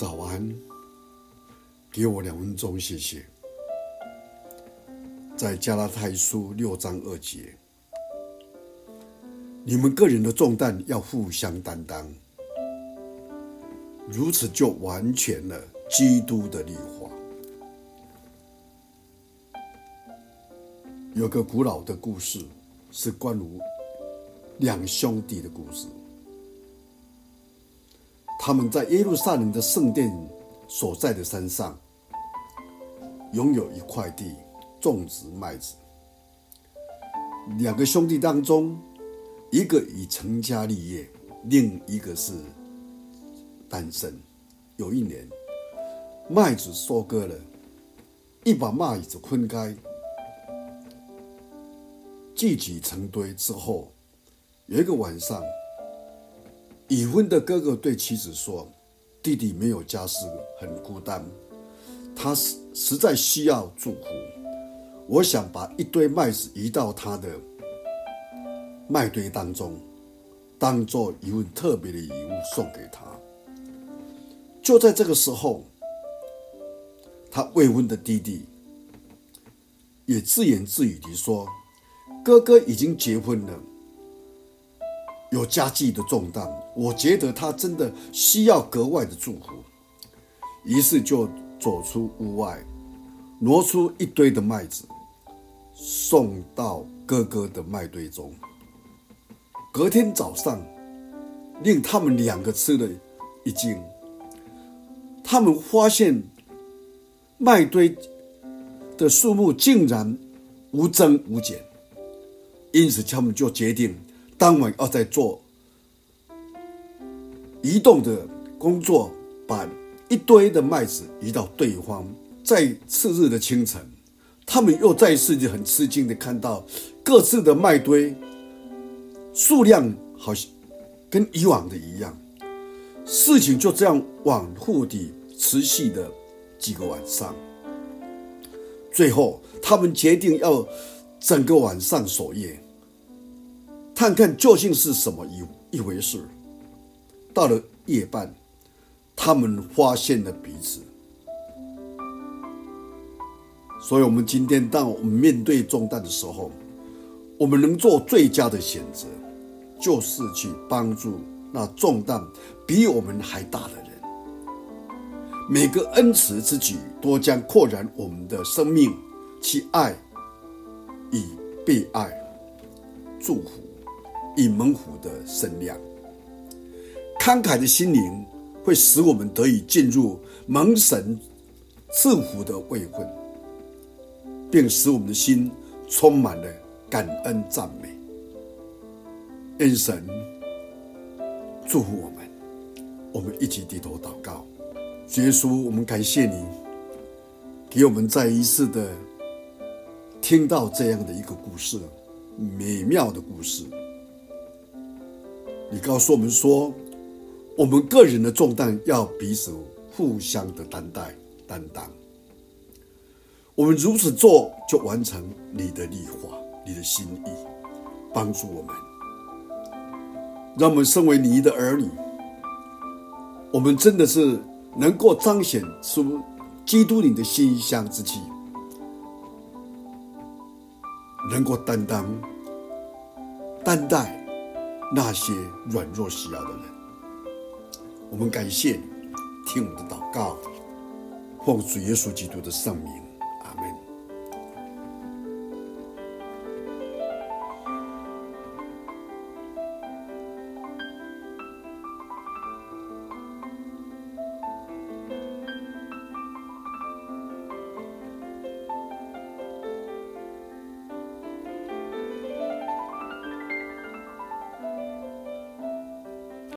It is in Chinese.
早安，给我两分钟，谢谢。在加拉太书六章二节，你们个人的重担要互相担当，如此就完全了基督的律法。有个古老的故事，是关于两兄弟的故事。他们在耶路撒冷的圣殿所在的山上，拥有一块地，种植麦子。两个兄弟当中，一个已成家立业，另一个是单身。有一年，麦子收割了，一把麦子分开，聚集成堆之后，有一个晚上。已婚的哥哥对妻子说：“弟弟没有家室，很孤单，他实实在需要祝福。我想把一堆麦子移到他的麦堆当中，当做一份特别的礼物送给他。”就在这个时候，他未婚的弟弟也自言自语地说：“哥哥已经结婚了。”有家计的重担，我觉得他真的需要格外的祝福，于是就走出屋外，挪出一堆的麦子，送到哥哥的麦堆中。隔天早上，令他们两个吃了一惊，他们发现麦堆的数目竟然无增无减，因此他们就决定。当晚要再做移动的工作，把一堆的麦子移到对方。在次日的清晨，他们又再一次很吃惊的看到各自的麦堆数量好像跟以往的一样。事情就这样往复的持续的几个晚上，最后他们决定要整个晚上守夜。看看究竟是什么一一回事。到了夜半，他们发现了彼此。所以，我们今天当我们面对重担的时候，我们能做最佳的选择，就是去帮助那重担比我们还大的人。每个恩慈之举，都将扩展我们的生命，去爱与被爱，祝福。以猛虎的身量，慷慨的心灵会使我们得以进入蒙神赐福的位分，并使我们的心充满了感恩赞美。愿神祝福我们，我们一起低头祷告。耶稣，我们感谢你，给我们再一次的听到这样的一个故事，美妙的故事。你告诉我们说，我们个人的重担要彼此互相的担待、担当。我们如此做，就完成你的律法、你的心意，帮助我们，让我们身为你的儿女，我们真的是能够彰显出基督你的馨香之气，能够担当、担待。那些软弱需要的人，我们感谢，听我们的祷告，奉主耶稣基督的圣名。